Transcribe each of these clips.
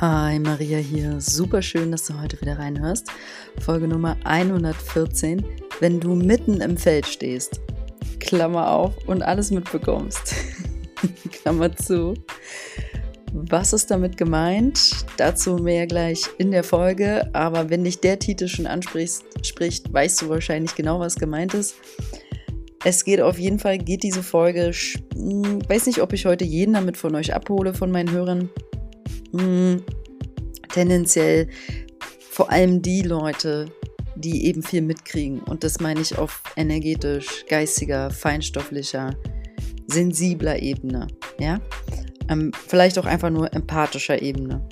Hi, Maria hier. Super schön, dass du heute wieder reinhörst. Folge Nummer 114. Wenn du mitten im Feld stehst, Klammer auf und alles mitbekommst, Klammer zu. Was ist damit gemeint? Dazu mehr gleich in der Folge. Aber wenn dich der Titel schon anspricht, spricht, weißt du wahrscheinlich genau, was gemeint ist. Es geht auf jeden Fall, geht diese Folge, ich hm, weiß nicht, ob ich heute jeden damit von euch abhole, von meinen Hörern. Hm, tendenziell vor allem die Leute, die eben viel mitkriegen. Und das meine ich auf energetisch, geistiger, feinstofflicher, sensibler Ebene. Ja? Ähm, vielleicht auch einfach nur empathischer Ebene.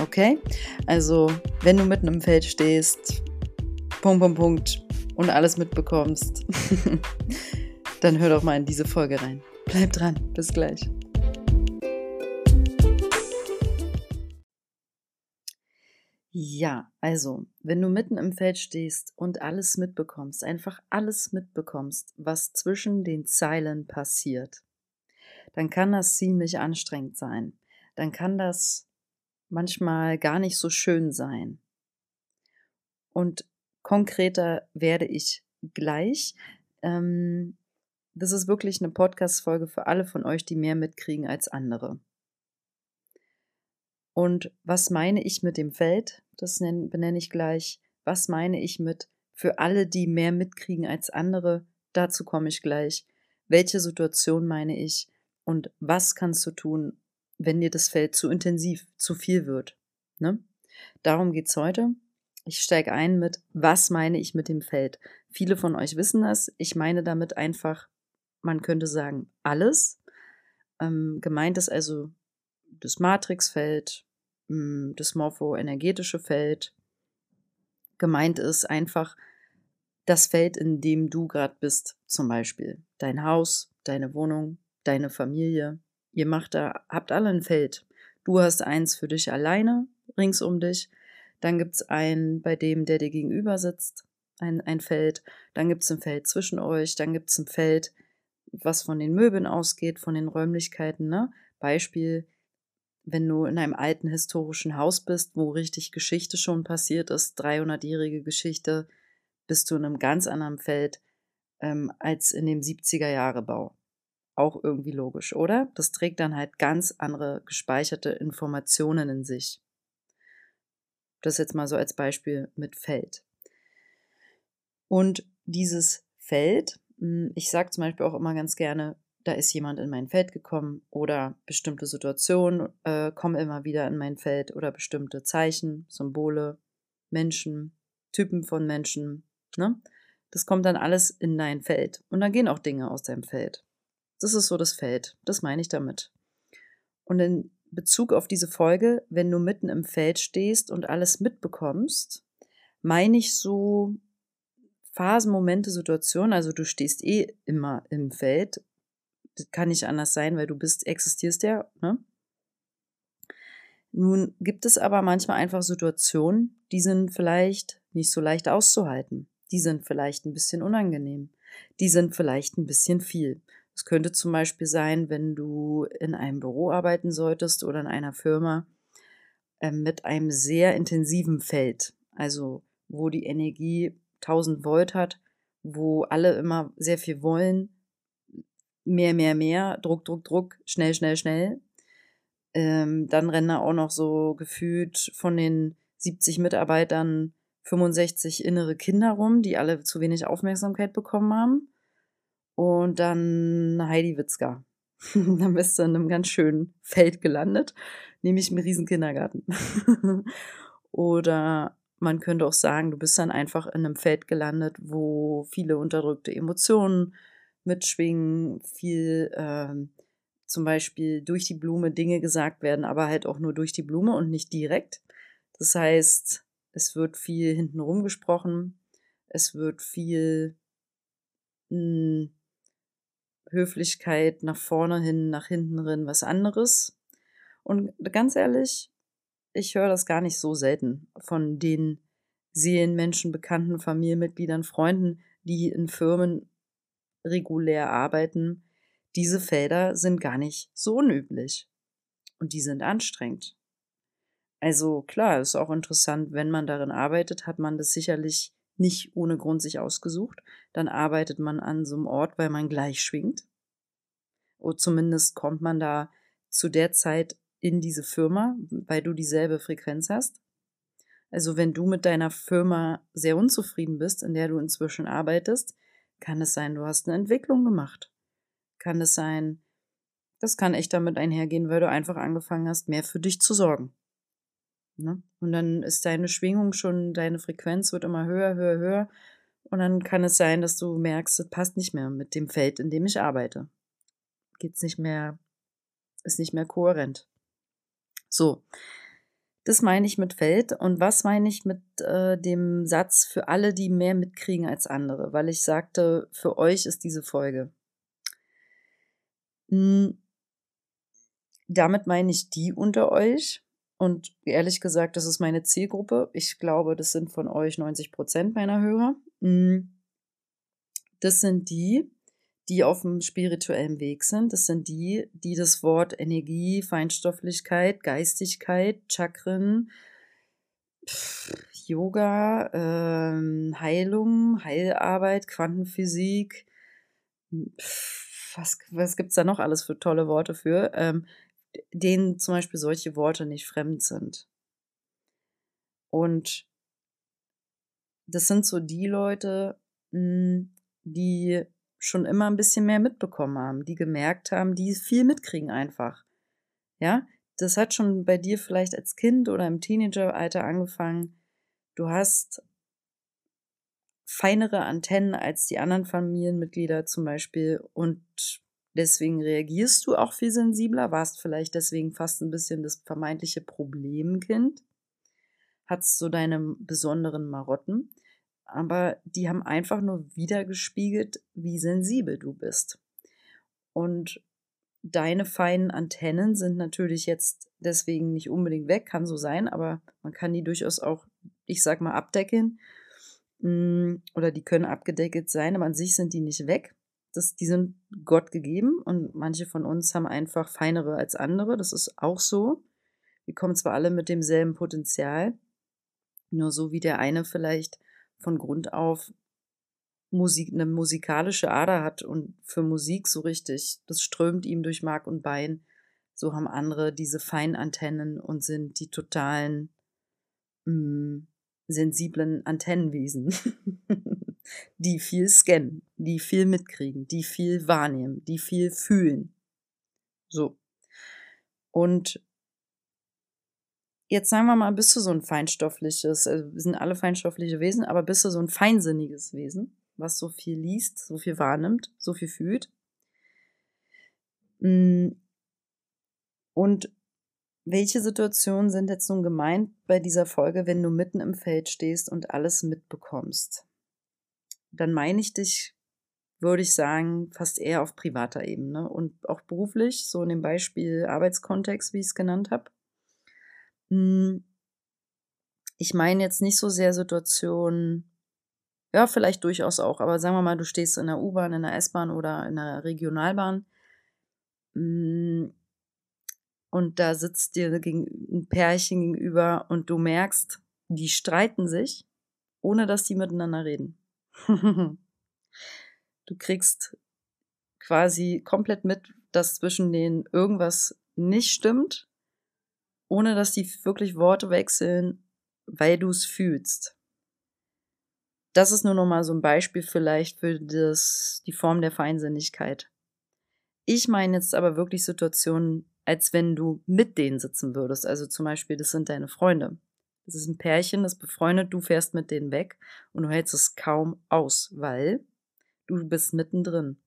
Okay? Also, wenn du mitten im Feld stehst, Punkt, Punkt, Punkt, und alles mitbekommst, dann hör doch mal in diese Folge rein. Bleib dran. Bis gleich. Ja, also, wenn du mitten im Feld stehst und alles mitbekommst, einfach alles mitbekommst, was zwischen den Zeilen passiert, dann kann das ziemlich anstrengend sein. Dann kann das manchmal gar nicht so schön sein. Und konkreter werde ich gleich. Ähm, das ist wirklich eine Podcast-Folge für alle von euch, die mehr mitkriegen als andere. Und was meine ich mit dem Feld? Das benenne ich gleich. Was meine ich mit für alle, die mehr mitkriegen als andere? Dazu komme ich gleich. Welche Situation meine ich? Und was kannst du tun, wenn dir das Feld zu intensiv, zu viel wird? Ne? Darum es heute. Ich steige ein mit, was meine ich mit dem Feld? Viele von euch wissen das. Ich meine damit einfach, man könnte sagen, alles. Ähm, gemeint ist also das Matrixfeld, das morphoenergetische Feld. Gemeint ist einfach das Feld, in dem du gerade bist, zum Beispiel dein Haus, deine Wohnung, deine Familie. Ihr macht da, habt alle ein Feld. Du hast eins für dich alleine, rings um dich. Dann gibt es einen, bei dem, der dir gegenüber sitzt, ein, ein Feld. Dann gibt es ein Feld zwischen euch. Dann gibt es ein Feld, was von den Möbeln ausgeht, von den Räumlichkeiten. Ne? Beispiel, wenn du in einem alten historischen Haus bist, wo richtig Geschichte schon passiert ist, 300-jährige Geschichte, bist du in einem ganz anderen Feld ähm, als in dem 70er-Jahre-Bau. Auch irgendwie logisch, oder? Das trägt dann halt ganz andere gespeicherte Informationen in sich. Das jetzt mal so als Beispiel mit Feld. Und dieses Feld, hm, ich sage zum Beispiel auch immer ganz gerne, da ist jemand in mein Feld gekommen oder bestimmte Situationen äh, kommen immer wieder in mein Feld oder bestimmte Zeichen, Symbole, Menschen, Typen von Menschen. Ne? Das kommt dann alles in dein Feld und dann gehen auch Dinge aus deinem Feld. Das ist so das Feld, das meine ich damit. Und in Bezug auf diese Folge, wenn du mitten im Feld stehst und alles mitbekommst, meine ich so Phasen, Momente, Situationen, also du stehst eh immer im Feld das kann nicht anders sein, weil du bist, existierst ja, ne? Nun gibt es aber manchmal einfach Situationen, die sind vielleicht nicht so leicht auszuhalten. Die sind vielleicht ein bisschen unangenehm. Die sind vielleicht ein bisschen viel. Es könnte zum Beispiel sein, wenn du in einem Büro arbeiten solltest oder in einer Firma äh, mit einem sehr intensiven Feld, also wo die Energie 1000 Volt hat, wo alle immer sehr viel wollen, mehr, mehr, mehr, Druck, Druck, Druck, schnell, schnell, schnell. Ähm, dann rennen da auch noch so gefühlt von den 70 Mitarbeitern 65 innere Kinder rum, die alle zu wenig Aufmerksamkeit bekommen haben. Und dann Heidi Witzka. dann bist du in einem ganz schönen Feld gelandet, nämlich im Riesenkindergarten. Oder man könnte auch sagen, du bist dann einfach in einem Feld gelandet, wo viele unterdrückte Emotionen mitschwingen, viel ähm, zum Beispiel durch die Blume Dinge gesagt werden, aber halt auch nur durch die Blume und nicht direkt. Das heißt, es wird viel hintenrum gesprochen, es wird viel mh, hm, Höflichkeit nach vorne hin, nach hinten hin, was anderes. Und ganz ehrlich, ich höre das gar nicht so selten von den Seelenmenschen, Bekannten, Familienmitgliedern, Freunden, die in Firmen regulär arbeiten, diese Felder sind gar nicht so unüblich. Und die sind anstrengend. Also klar, ist auch interessant, wenn man darin arbeitet, hat man das sicherlich nicht ohne Grund sich ausgesucht. Dann arbeitet man an so einem Ort, weil man gleich schwingt. Oder zumindest kommt man da zu der Zeit in diese Firma, weil du dieselbe Frequenz hast. Also wenn du mit deiner Firma sehr unzufrieden bist, in der du inzwischen arbeitest, kann es sein, du hast eine Entwicklung gemacht. Kann es sein, das kann echt damit einhergehen, weil du einfach angefangen hast, mehr für dich zu sorgen. Ne? Und dann ist deine Schwingung schon, deine Frequenz wird immer höher, höher, höher. Und dann kann es sein, dass du merkst, es passt nicht mehr mit dem Feld, in dem ich arbeite. Geht's nicht mehr, ist nicht mehr kohärent. So, das meine ich mit Feld. Und was meine ich mit äh, dem Satz für alle, die mehr mitkriegen als andere? Weil ich sagte, für euch ist diese Folge. Hm, damit meine ich die unter euch, und ehrlich gesagt, das ist meine Zielgruppe. Ich glaube, das sind von euch 90 Prozent meiner Hörer. Mm. Das sind die, die auf dem spirituellen Weg sind. Das sind die, die das Wort Energie, Feinstofflichkeit, Geistigkeit, Chakren, Yoga, ähm, Heilung, Heilarbeit, Quantenphysik, was, was gibt es da noch alles für tolle Worte für? Ähm, denen zum Beispiel solche Worte nicht fremd sind. Und das sind so die Leute, hm, die schon immer ein bisschen mehr mitbekommen haben, die gemerkt haben, die viel mitkriegen einfach. Ja, das hat schon bei dir vielleicht als Kind oder im Teenageralter angefangen. Du hast feinere Antennen als die anderen Familienmitglieder zum Beispiel und Deswegen reagierst du auch viel sensibler, warst vielleicht deswegen fast ein bisschen das vermeintliche Problemkind, hattest so deine besonderen Marotten, aber die haben einfach nur wiedergespiegelt, wie sensibel du bist. Und deine feinen Antennen sind natürlich jetzt deswegen nicht unbedingt weg, kann so sein, aber man kann die durchaus auch, ich sag mal, abdecken. Mm, oder die können abgedeckt sein, aber an sich sind die nicht weg das, die sind Gott gegeben und manche von uns haben einfach feinere als andere. Das ist auch so. Wir kommen zwar alle mit demselben Potenzial, nur so wie der eine vielleicht von Grund auf Musik, eine musikalische Ader hat und für Musik so richtig, das strömt ihm durch Mark und Bein. So haben andere diese Feinantennen und sind die totalen mh, mm, sensiblen Antennenwesen. die viel scannen, die viel mitkriegen, die viel wahrnehmen, die viel fühlen. So. Und jetzt sagen wir mal, bist du so ein feinstoffliches, also wir sind alle feinstoffliche Wesen, aber bist du so ein feinsinniges Wesen, was so viel liest, so viel wahrnimmt, so viel fühlt. Mm. Und welche Situationen sind jetzt nun gemeint bei dieser Folge, wenn du mitten im Feld stehst und alles mitbekommst? dann meine ich dich, würde ich sagen, fast eher auf privater Ebene und auch beruflich, so in dem Beispiel Arbeitskontext, wie ich es genannt habe. Hm, ich meine jetzt nicht so sehr Situationen, ja, vielleicht durchaus auch, aber sagen wir mal, du stehst in der U-Bahn, in der S-Bahn oder in der Regionalbahn. Hm, und da sitzt dir ein Pärchen gegenüber und du merkst, die streiten sich, ohne dass die miteinander reden. du kriegst quasi komplett mit, dass zwischen denen irgendwas nicht stimmt, ohne dass die wirklich Worte wechseln, weil du es fühlst. Das ist nur noch mal so ein Beispiel vielleicht für das, die Form der Feinsinnigkeit. Ich meine jetzt aber wirklich Situationen, als wenn du mit denen sitzen würdest. Also zum Beispiel, das sind deine Freunde. Es ist ein Pärchen, das befreundet, du fährst mit denen weg und du hältst es kaum aus, weil du bist mittendrin.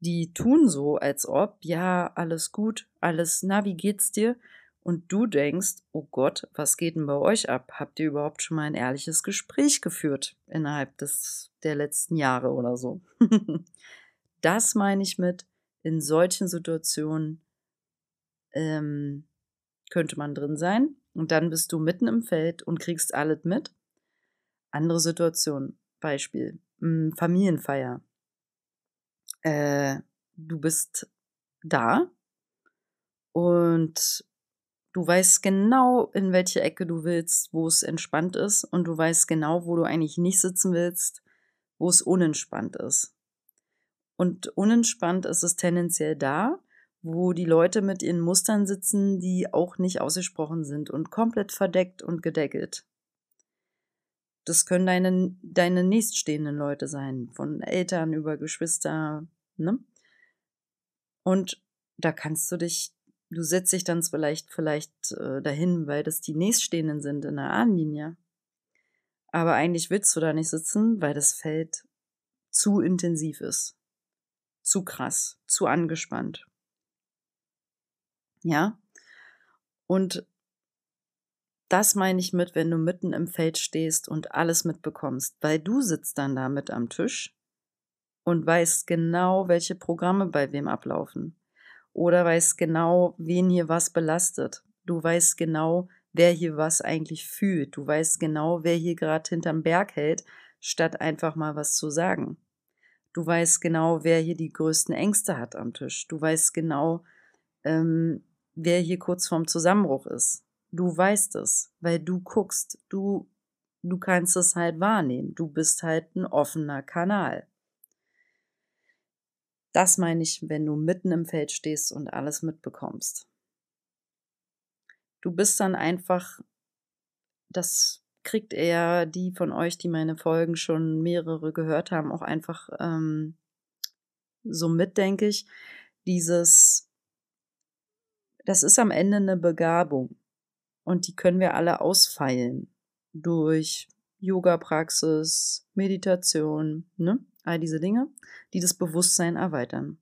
Die tun so, als ob, ja, alles gut, alles, na, wie geht's dir? Und du denkst, oh Gott, was geht denn bei euch ab? Habt ihr überhaupt schon mal ein ehrliches Gespräch geführt innerhalb des, der letzten Jahre oder so? das meine ich mit, in solchen Situationen ähm, könnte man drin sein. Und dann bist du mitten im Feld und kriegst alles mit. Andere Situation, Beispiel, hm, Familienfeier. Äh, du bist da und Du weißt genau, in welche Ecke du willst, wo es entspannt ist, und du weißt genau, wo du eigentlich nicht sitzen willst, wo es unentspannt ist. Und unentspannt ist es tendenziell da, wo die Leute mit ihren Mustern sitzen, die auch nicht ausgesprochen sind und komplett verdeckt und gedeckelt. Das können deine, deine nächststehenden Leute sein, von Eltern über Geschwister, ne? Und da kannst du dich, du setzt dich dann vielleicht, vielleicht äh, dahin, weil das die nächststehenden sind in der Ahnenlinie. Aber eigentlich willst du da nicht sitzen, weil das Feld zu intensiv ist. Zu krass, zu angespannt. Ja? Und das meine ich mit, wenn du mitten im Feld stehst und alles mitbekommst, weil du sitzt dann da mit am Tisch und weißt genau, welche Programme bei wem ablaufen. Oder weißt genau, wen hier was belastet. Du weißt genau, wer hier was eigentlich fühlt. Du weißt genau, wer hier gerade hinterm Berg hält, statt einfach mal was zu sagen. Du weißt genau, wer hier die größten Ängste hat am Tisch. Du weißt genau, ähm, wer hier kurz vorm Zusammenbruch ist. Du weißt es, weil du guckst, du, du kannst es halt wahrnehmen. Du bist halt ein offener Kanal. Das meine ich, wenn du mitten im Feld stehst und alles mitbekommst. Du bist dann einfach, das kriegt eher die von euch, die meine Folgen schon mehrere gehört haben, auch einfach ähm, so mit, denke ich, dieses das ist am Ende eine Begabung. Und die können wir alle ausfeilen. Durch Yoga-Praxis, Meditation, ne? All diese Dinge, die das Bewusstsein erweitern.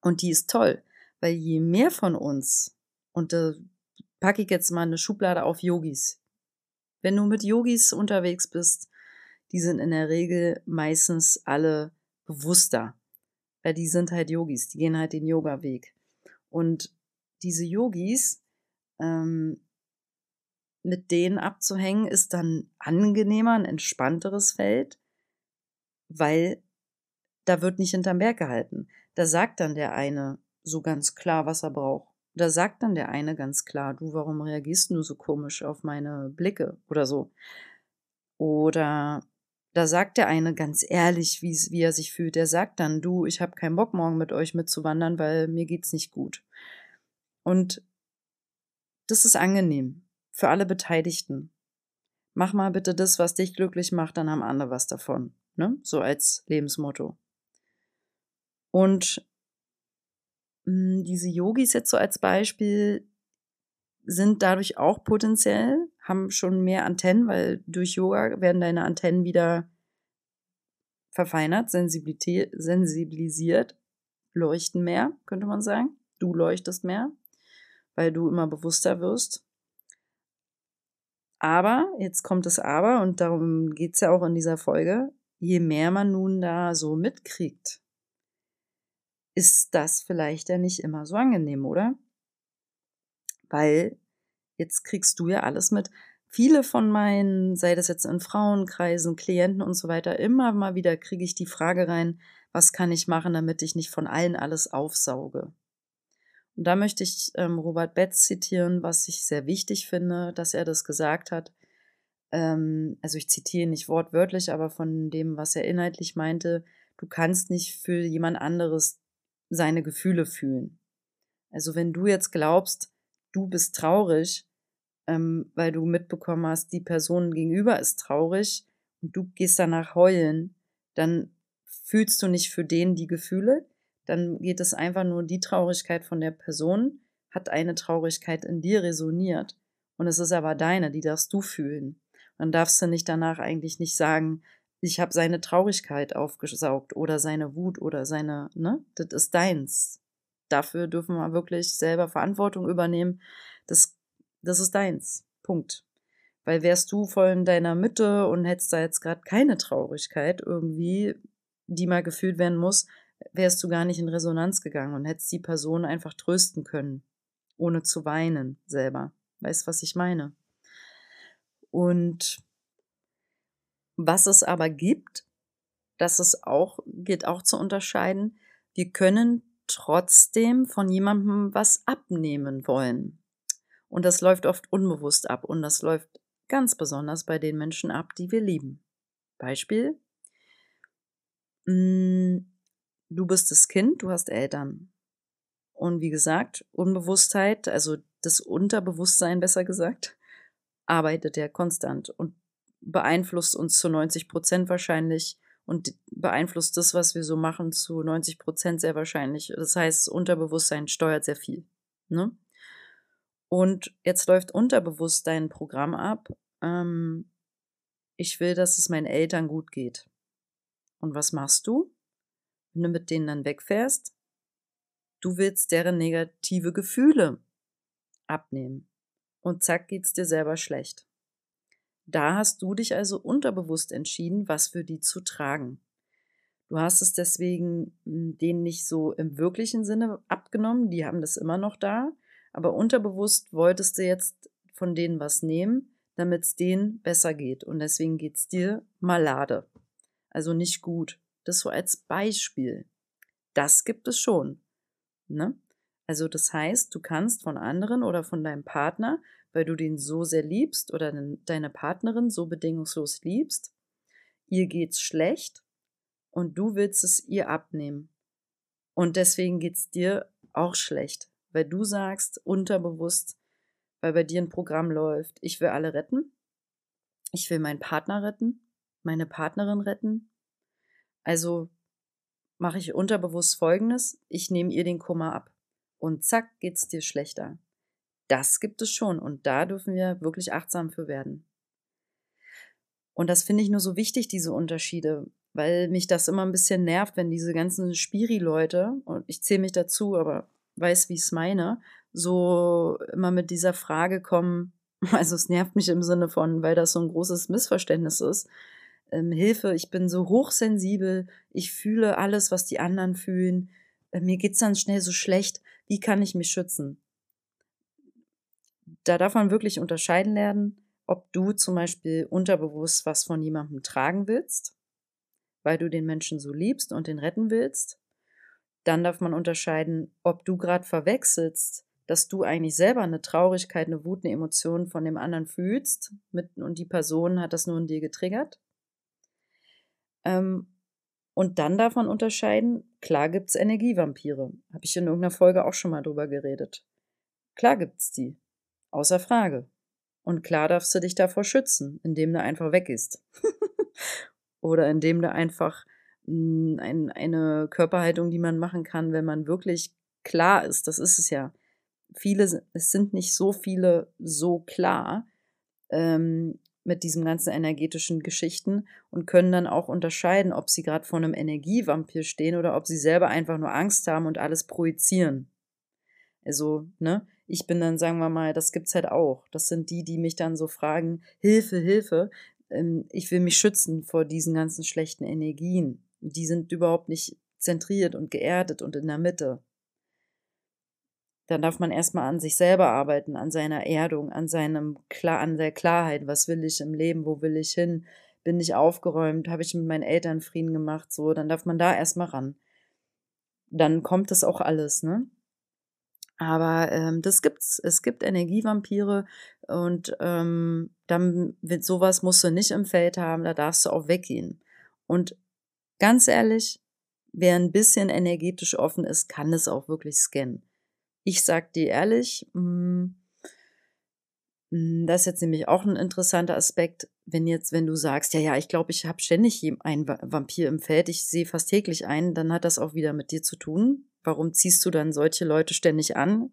Und die ist toll, weil je mehr von uns, und da packe ich jetzt mal eine Schublade auf Yogis. Wenn du mit Yogis unterwegs bist, die sind in der Regel meistens alle bewusster. Weil die sind halt Yogis, die gehen halt den Yoga-Weg. Und diese Yogis, ähm, mit denen abzuhängen, ist dann angenehmer, ein entspannteres Feld, weil da wird nicht hinterm Berg gehalten. Da sagt dann der eine so ganz klar, was er braucht. Da sagt dann der eine ganz klar, du, warum reagierst du so komisch auf meine Blicke oder so? Oder da sagt der eine ganz ehrlich, wie er sich fühlt. Der sagt dann, du, ich habe keinen Bock, morgen mit euch mitzuwandern, weil mir geht's nicht gut. Und das ist angenehm für alle Beteiligten. Mach mal bitte das, was dich glücklich macht, dann haben andere was davon. Ne? So als Lebensmotto. Und mh, hm, diese Yogis jetzt so als Beispiel sind dadurch auch potenziell, haben schon mehr Antennen, weil durch Yoga werden deine Antennen wieder verfeinert, sensibilisiert, leuchten mehr, könnte man sagen. Du leuchtest mehr, weil du immer bewusster wirst. Aber, jetzt kommt das Aber, und darum geht es ja auch in dieser Folge, je mehr man nun da so mitkriegt, ist das vielleicht ja nicht immer so angenehm, oder? weil jetzt kriegst du ja alles mit. Viele von meinen, sei das jetzt in Frauenkreisen, Klienten und so weiter, immer mal wieder kriege ich die Frage rein, was kann ich machen, damit ich nicht von allen alles aufsauge. Und da möchte ich ähm, Robert Betz zitieren, was ich sehr wichtig finde, dass er das gesagt hat. Ähm, also ich zitiere nicht wortwörtlich, aber von dem, was er inhaltlich meinte, du kannst nicht für jemand anderes seine Gefühle fühlen. Also wenn du jetzt glaubst, du bist traurig, ähm, weil du mitbekommen hast, die Person gegenüber ist traurig und du gehst danach heulen, dann fühlst du nicht für den die Gefühle, dann geht es einfach nur die Traurigkeit von der Person, hat eine Traurigkeit in dir resoniert und es ist aber deine, die darfst du fühlen. Dann darfst du nicht danach eigentlich nicht sagen, ich habe seine Traurigkeit aufgesaugt oder seine Wut oder seine, ne, das ist deins dafür dürfen wir wirklich selber Verantwortung übernehmen. Das, das ist deins. Punkt. Weil wärst du voll in deiner Mitte und hättest da jetzt gerade keine Traurigkeit irgendwie, die mal gefühlt werden muss, wärst du gar nicht in Resonanz gegangen und hättest die Person einfach trösten können, ohne zu weinen selber. Weißt, was ich meine? Und was es aber gibt, das ist auch, geht auch zu unterscheiden. Wir können trotzdem von jemandem was abnehmen wollen. Und das läuft oft unbewusst ab und das läuft ganz besonders bei den Menschen ab, die wir lieben. Beispiel, mm, du bist das Kind, du hast Eltern. Und wie gesagt, Unbewusstheit, also das Unterbewusstsein besser gesagt, arbeitet ja konstant und beeinflusst uns zu 90 Prozent wahrscheinlich und beeinflusst das, was wir so machen, zu 90 Prozent sehr wahrscheinlich. Das heißt, Unterbewusstsein steuert sehr viel. Ne? Und jetzt läuft unterbewusst dein Programm ab. Ähm, ich will, dass es meinen Eltern gut geht. Und was machst du? Wenn du mit denen dann wegfährst, du willst deren negative Gefühle abnehmen. Und zack geht's dir selber schlecht. Da hast du dich also unterbewusst entschieden, was für die zu tragen. Du hast es deswegen hm, denen nicht so im wirklichen Sinne abgenommen, die haben das immer noch da, aber unterbewusst wolltest du jetzt von denen was nehmen, damit es denen besser geht. Und deswegen geht es dir malade. Also nicht gut. Das so als Beispiel. Das gibt es schon. Ne? Also das heißt, du kannst von anderen oder von deinem Partner weil du den so sehr liebst oder deine Partnerin so bedingungslos liebst, ihr geht's schlecht und du willst es ihr abnehmen. Und deswegen geht's dir auch schlecht, weil du sagst unterbewusst, weil bei dir ein Programm läuft, ich will alle retten, ich will meinen Partner retten, meine Partnerin retten. Also mache ich unterbewusst Folgendes, ich nehme ihr den Kummer ab. Und zack, geht's dir schlechter. Das gibt es schon und da dürfen wir wirklich achtsam für werden. Und das finde ich nur so wichtig, diese Unterschiede, weil mich das immer ein bisschen nervt, wenn diese ganzen Spiri-Leute, und ich zähle mich dazu, aber weiß, wie ich es meine, so immer mit dieser Frage kommen, also es nervt mich im Sinne von, weil das so ein großes Missverständnis ist. Ähm, Hilfe, ich bin so hochsensibel, ich fühle alles, was die anderen fühlen, äh, mir geht's dann schnell so schlecht, wie kann ich mich schützen? da darf man wirklich unterscheiden lernen, ob du zum Beispiel unterbewusst was von jemandem tragen willst, weil du den Menschen so liebst und den retten willst. Dann darf man unterscheiden, ob du gerade verwechselst, dass du eigentlich selber eine Traurigkeit, eine Wut, eine Emotion von dem anderen fühlst mit, und die Person hat das nur in dir getriggert. Ähm, und dann man unterscheiden, klar gibt es Energievampire. Habe ich in irgendeiner Folge auch schon mal drüber geredet. Klar gibt es die. Außer Frage. Und klar darfst du dich davor schützen, indem du einfach weg ist. Oder indem du einfach mh, hm, ein, eine Körperhaltung, die man machen kann, wenn man wirklich klar ist, das ist es ja. Viele, es sind nicht so viele so klar ähm, mit diesen ganzen energetischen Geschichten und können dann auch unterscheiden, ob sie gerade vor einem Energievampir stehen oder ob sie selber einfach nur Angst haben und alles projizieren. Also, ne, ich bin dann, sagen wir mal, das gibt's halt auch. Das sind die, die mich dann so fragen, Hilfe, Hilfe. Ähm, ich will mich schützen vor diesen ganzen schlechten Energien. Die sind überhaupt nicht zentriert und geerdet und in der Mitte. Dann darf man erstmal an sich selber arbeiten, an seiner Erdung, an seinem Klar, an der Klarheit. Was will ich im Leben? Wo will ich hin? Bin ich aufgeräumt? Habe ich mit meinen Eltern Frieden gemacht? So, dann darf man da erstmal ran. Dann kommt das auch alles, ne? Aber ähm, das gibt's. Es gibt Energievampire und ähm, dann mit sowas musst du nicht im Feld haben, da darfst du auch weggehen. Und ganz ehrlich, wer ein bisschen energetisch offen ist, kann es auch wirklich scannen. Ich sag dir ehrlich, mm, mm, das ist jetzt nämlich auch ein interessanter Aspekt, wenn jetzt, wenn du sagst, ja, ja, ich glaube, ich habe ständig einen Vampir im Feld, ich sehe fast täglich einen, dann hat das auch wieder mit dir zu tun, warum ziehst du dann solche Leute ständig an?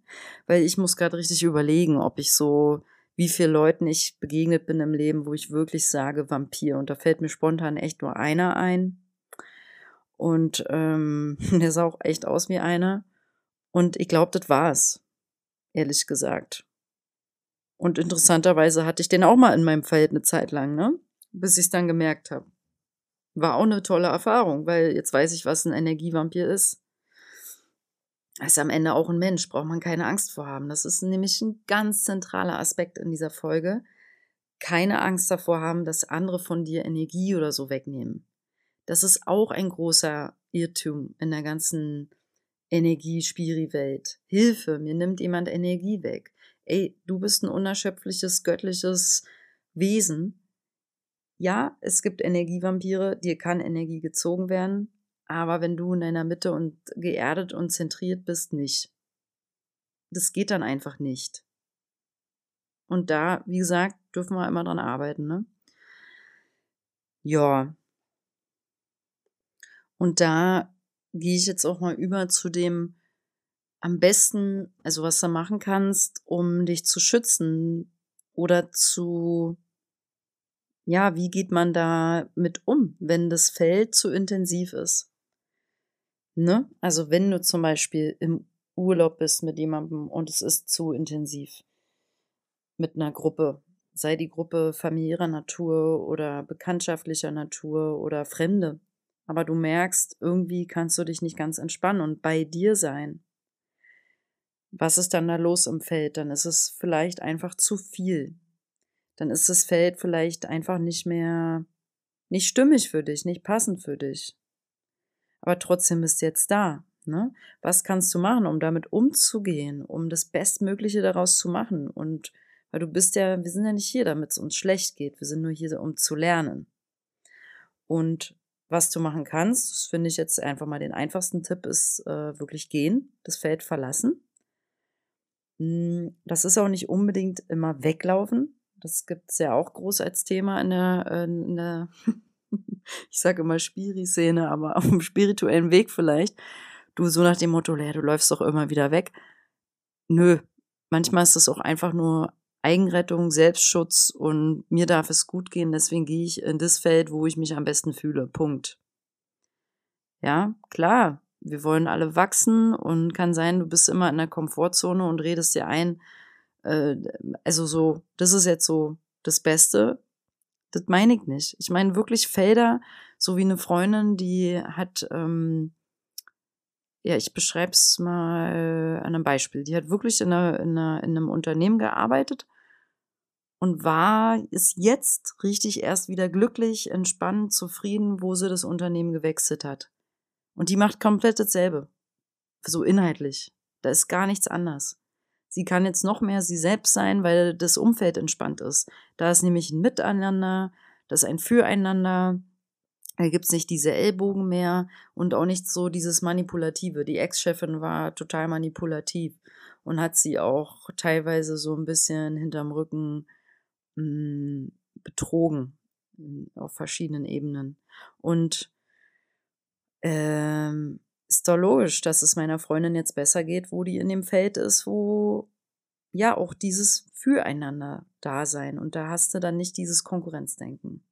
Weil ich muss gerade richtig überlegen, ob ich so, wie viele Leuten ich begegnet bin im Leben, wo ich wirklich sage Vampir. Und da fällt mir spontan echt nur einer ein. Und ähm, der sah auch echt aus wie einer. Und ich glaube, das war's. Ehrlich gesagt. Und interessanterweise hatte ich den auch mal in meinem Feld eine Zeit lang, ne? Bis ich es dann gemerkt habe. War auch eine tolle Erfahrung, weil jetzt weiß ich, was ein Energievampir ist ist am Ende auch ein Mensch, braucht man keine Angst vor haben. Das ist nämlich ein ganz zentraler Aspekt in dieser Folge. Keine Angst davor haben, dass andere von dir Energie oder so wegnehmen. Das ist auch ein großer Irrtum in der ganzen Energie-Spiri-Welt. Hilfe, mir nimmt jemand Energie weg. ey, du bist ein unerschöpfliches, göttliches Wesen. Ja, es gibt Energievampire, dir kann Energie gezogen werden, aber wenn du in deiner Mitte und geerdet und zentriert bist, nicht. Das geht dann einfach nicht. Und da, wie gesagt, dürfen wir immer dran arbeiten, ne? Ja. Und da gehe ich jetzt auch mal über zu dem am besten, also was du machen kannst, um dich zu schützen oder zu, ja, wie geht man da mit um, wenn das Feld zu intensiv ist? Ne? Also wenn du zum Beispiel im Urlaub bist mit jemandem und es ist zu intensiv mit einer Gruppe, sei die Gruppe familiärer Natur oder bekanntschaftlicher Natur oder Fremde, aber du merkst, irgendwie kannst du dich nicht ganz entspannen und bei dir sein. Was ist dann da los im Feld? Dann ist es vielleicht einfach zu viel. Dann ist das Feld vielleicht einfach nicht mehr, nicht stimmig für dich, nicht passend für dich. Aber trotzdem bist du jetzt da. Ne? Was kannst du machen, um damit umzugehen, um das Bestmögliche daraus zu machen? Und weil du bist ja, wir sind ja nicht hier, damit es uns schlecht geht. Wir sind nur hier, um zu lernen. Und was du machen kannst, das finde ich jetzt einfach mal den einfachsten Tipp, ist äh, wirklich gehen, das Feld verlassen. Hm, das ist auch nicht unbedingt immer weglaufen. Das gibt es ja auch groß als Thema in der, in der ich sage immer Spiri-Szene, aber auf dem spirituellen Weg vielleicht. Du so nach dem Motto, ja, du läufst doch immer wieder weg. Nö, manchmal ist es auch einfach nur Eigenrettung, Selbstschutz und mir darf es gut gehen, deswegen gehe ich in das Feld, wo ich mich am besten fühle. Punkt. Ja, klar, wir wollen alle wachsen und kann sein, du bist immer in der Komfortzone und redest dir ein, äh, also so, das ist jetzt so das Beste. Das meine ich nicht. Ich meine wirklich Felder, so wie eine Freundin, die hat, ähm, ja, ich beschreibe es mal an einem Beispiel. Die hat wirklich in, einer, in, einer, in einem Unternehmen gearbeitet und war, ist jetzt richtig erst wieder glücklich, entspannt, zufrieden, wo sie das Unternehmen gewechselt hat. Und die macht komplett dasselbe. So inhaltlich. Da ist gar nichts anders. Sie kann jetzt noch mehr sie selbst sein, weil das Umfeld entspannt ist. Da ist nämlich ein Miteinander, das ist ein Füreinander, da gibt's nicht diese Ellbogen mehr und auch nicht so dieses Manipulative. Die Ex-Chefin war total manipulativ und hat sie auch teilweise so ein bisschen hinterm Rücken mh, hm, betrogen hm, auf verschiedenen Ebenen. Und ähm, ist doch logisch, dass es meiner Freundin jetzt besser geht, wo die in dem Feld ist, wo ja auch dieses Füreinander da sein und da hast du dann nicht dieses Konkurrenzdenken.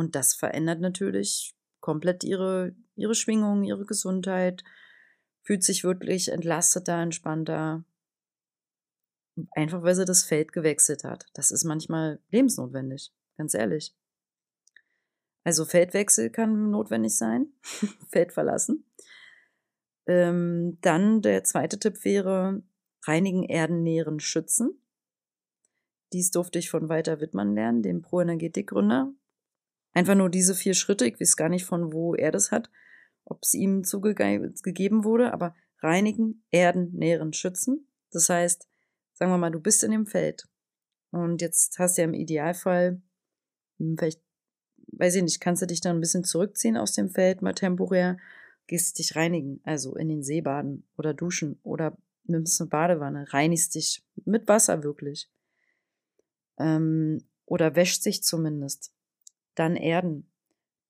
Und das verändert natürlich komplett ihre, ihre Schwingung, ihre Gesundheit, fühlt sich wirklich entlasteter, entspannter. Einfach weil sie das Feld gewechselt hat. Das ist manchmal lebensnotwendig, ganz ehrlich. Also Feldwechsel kann notwendig sein, Feld verlassen. Ähm, dann der zweite Tipp wäre, reinigen, erden, nähren, schützen. Dies durfte ich von Walter Wittmann lernen, dem Pro-Energetik-Gründer. Einfach nur diese vier Schritte. Ich weiß gar nicht, von wo er das hat, ob es ihm zugegeben wurde, aber reinigen, erden, nähren, schützen. Das heißt, sagen wir mal, du bist in dem Feld und jetzt hast du ja im Idealfall, hm, vielleicht, weiß ich nicht, kannst du dich dann ein bisschen zurückziehen aus dem Feld, mal temporär, gehst dich reinigen, also in den See baden oder duschen oder nimmst eine Badewanne, reinigst dich mit Wasser wirklich. Ähm, oder wäscht sich zumindest dann erden.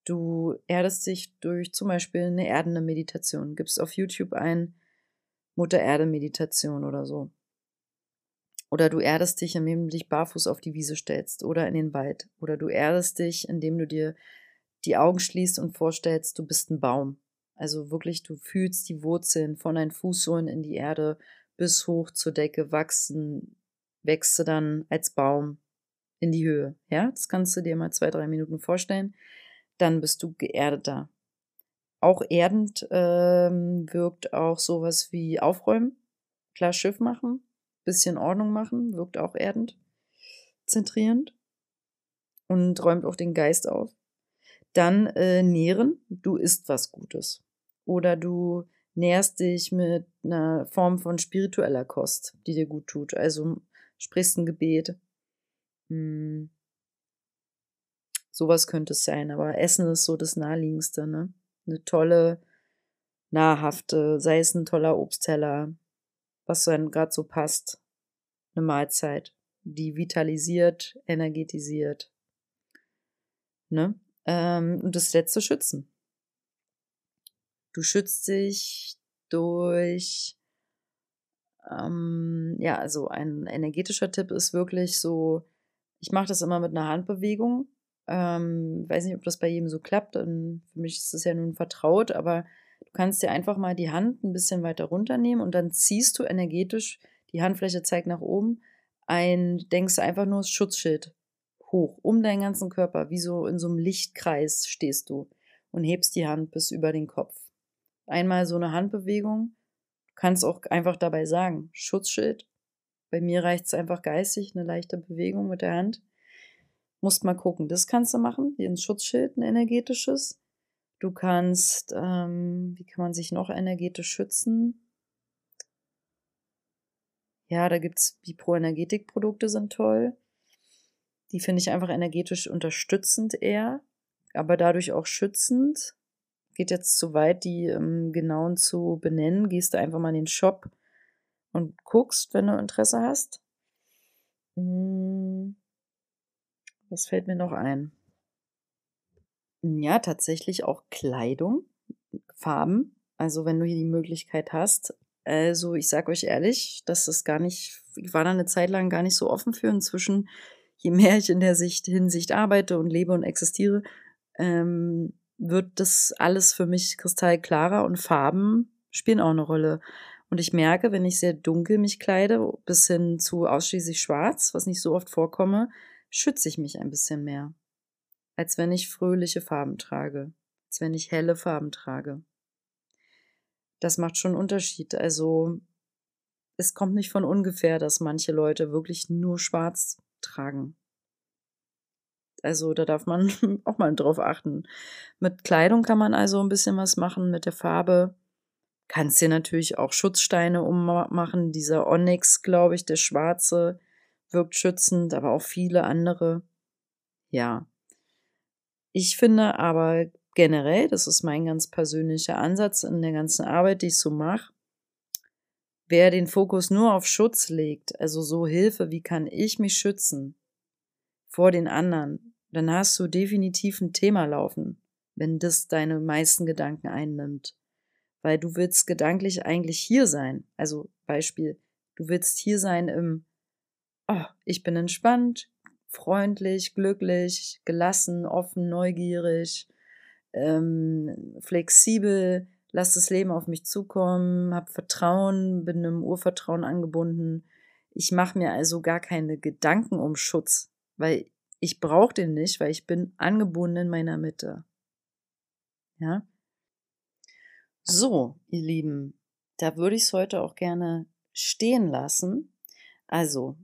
Du erdest dich durch zum Beispiel eine erdende Meditation. Gibst auf YouTube ein Mutter Erde Meditation oder so. Oder du erdest dich, indem du dich barfuß auf die Wiese stellst oder in den Wald. Oder du erdest dich, indem du dir die Augen schließt und vorstellst, du bist ein Baum. Also wirklich, du fühlst die Wurzeln von deinen Fußsohlen in die Erde bis hoch zur Decke wachsen, wächst du dann als Baum in die Höhe. Ja, das kannst du dir mal zwei, drei Minuten vorstellen. Dann bist du geerdeter. Auch erdend ähm, wirkt auch sowas wie aufräumen, klar Schiff machen, bisschen Ordnung machen, wirkt auch erdend, zentrierend und räumt auch den Geist auf. Dann äh, nähren, du isst was Gutes. Oder du nährst dich mit einer Form von spiritueller Kost, die dir gut tut. Also sprichst ein Gebet. Hm. Sowas könnte es sein, aber Essen ist so das Naheliegendste, ne? Eine tolle, nahrhafte, sei es ein toller Obstteller, was dann gerade so passt. Eine Mahlzeit, die vitalisiert, energetisiert. Ne? Ähm, und das letzte Schützen. Du schützt dich durch, ähm, ja, also ein energetischer Tipp ist wirklich so, ich mache das immer mit einer Handbewegung. Ähm, weiß nicht, ob das bei jedem so klappt. Und für mich ist es ja nun vertraut, aber du kannst dir einfach mal die Hand ein bisschen weiter runternehmen und dann ziehst du energetisch, die Handfläche zeigt nach oben, ein, denkst einfach nur das Schutzschild hoch, um deinen ganzen Körper, wie so in so einem Lichtkreis stehst du und hebst die Hand bis über den Kopf einmal so eine Handbewegung. Du kannst auch einfach dabei sagen, Schutzschild. Bei mir reicht es einfach geistig, eine leichte Bewegung mit der Hand. Musst mal gucken, das kannst du machen, wie ein Schutzschild, ein energetisches. Du kannst, ähm, wie kann man sich noch energetisch schützen? Ja, da gibt's die Pro-Energetik-Produkte sind toll. Die finde ich einfach energetisch unterstützend eher, aber dadurch auch schützend geht jetzt zu weit, die ähm, genauen zu benennen. Gehst du einfach mal in den Shop und guckst, wenn du Interesse hast. Hm, was fällt mir noch ein? Ja, tatsächlich auch Kleidung, Farben. Also wenn du hier die Möglichkeit hast. Also ich sage euch ehrlich, dass das gar nicht, ich war da eine Zeit lang gar nicht so offen für. Inzwischen, je mehr ich in der Sicht, Hinsicht arbeite und lebe und existiere, ähm, wird das alles für mich kristallklarer und Farben spielen auch eine Rolle. Und ich merke, wenn ich sehr dunkel mich kleide, bis hin zu ausschließlich schwarz, was nicht so oft vorkomme, schütze ich mich ein bisschen mehr. Als wenn ich fröhliche Farben trage. Als wenn ich helle Farben trage. Das macht schon einen Unterschied. Also, es kommt nicht von ungefähr, dass manche Leute wirklich nur schwarz tragen. Also da darf man auch mal drauf achten. Mit Kleidung kann man also ein bisschen was machen mit der Farbe. Kannst dir natürlich auch Schutzsteine ummachen. Dieser Onyx, glaube ich, der schwarze, wirkt schützend, aber auch viele andere. Ja. Ich finde aber generell, das ist mein ganz persönlicher Ansatz in der ganzen Arbeit, die ich so mache, wer den Fokus nur auf Schutz legt, also so Hilfe, wie kann ich mich schützen vor den anderen, dann hast du definitiv ein Thema laufen, wenn das deine meisten Gedanken einnimmt. Weil du willst gedanklich eigentlich hier sein. Also Beispiel, du willst hier sein im, oh, ich bin entspannt, freundlich, glücklich, gelassen, offen, neugierig, ähm, flexibel, lass das Leben auf mich zukommen, hab Vertrauen, bin im Urvertrauen angebunden. Ich mache mir also gar keine Gedanken um Schutz, weil ich brauche den nicht, weil ich bin angebunden in meiner Mitte. Ja. So, ihr Lieben, da würde ich es heute auch gerne stehen lassen. Also,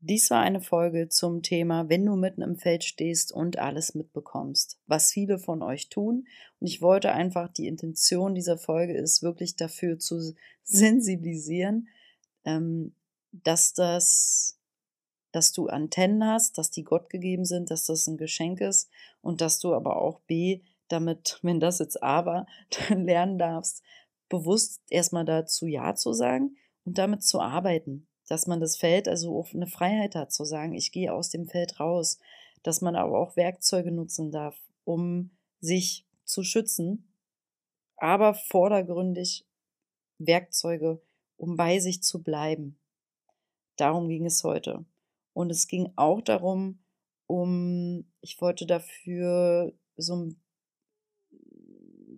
dies war eine Folge zum Thema, wenn du mitten im Feld stehst und alles mitbekommst, was viele von euch tun. Und ich wollte einfach, die Intention dieser Folge ist wirklich dafür zu sensibilisieren, ähm, dass das dass du Antennen hast, dass die Gott gegeben sind, dass das ein Geschenk ist und dass du aber auch B, damit, wenn das jetzt aber, dann lernen darfst, bewusst erstmal dazu Ja zu sagen und damit zu arbeiten. Dass man das Feld also auch eine Freiheit hat, zu sagen, ich gehe aus dem Feld raus. Dass man aber auch Werkzeuge nutzen darf, um sich zu schützen, aber vordergründig Werkzeuge, um bei sich zu bleiben. Darum ging es heute. Und es ging auch darum, um, ich wollte dafür so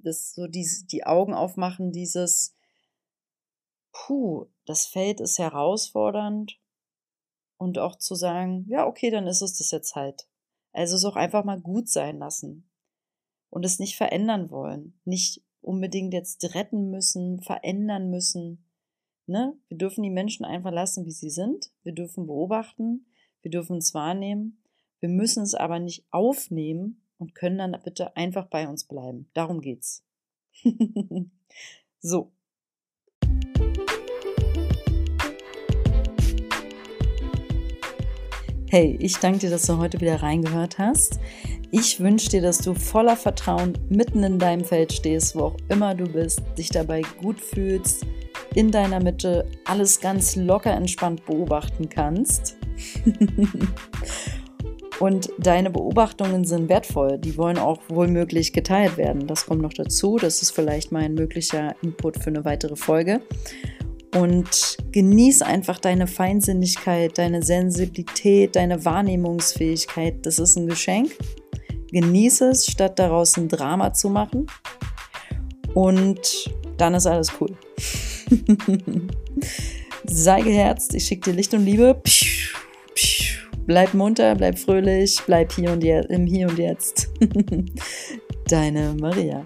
das, so die, die Augen aufmachen, dieses, puh, das Feld ist herausfordernd und auch zu sagen, ja, okay, dann ist es das jetzt halt. Also es auch einfach mal gut sein lassen und es nicht verändern wollen, nicht unbedingt jetzt retten müssen, verändern müssen, Ne? Wir dürfen die Menschen einfach lassen, wie sie sind. Wir dürfen beobachten. Wir dürfen es wahrnehmen. Wir müssen es aber nicht aufnehmen und können dann bitte einfach bei uns bleiben. Darum geht's. so. Hey, ich danke dir, dass du heute wieder reingehört hast. Ich wünsche dir, dass du voller Vertrauen mitten in deinem Feld stehst, wo auch immer du bist, dich dabei gut fühlst, in deiner Mitte alles ganz locker entspannt beobachten kannst. Und deine Beobachtungen sind wertvoll. Die wollen auch wohlmöglich geteilt werden. Das kommt noch dazu. Das ist vielleicht mein möglicher Input für eine weitere Folge. Und genieß einfach deine Feinsinnigkeit, deine Sensibilität, deine Wahrnehmungsfähigkeit. Das ist ein Geschenk. Genieße es, statt daraus ein Drama zu machen. Und dann ist alles cool. Sei geherzt, ich schicke dir Licht und Liebe. Bleib munter, bleib fröhlich, bleib hier und jetzt, im Hier und Jetzt. Deine Maria.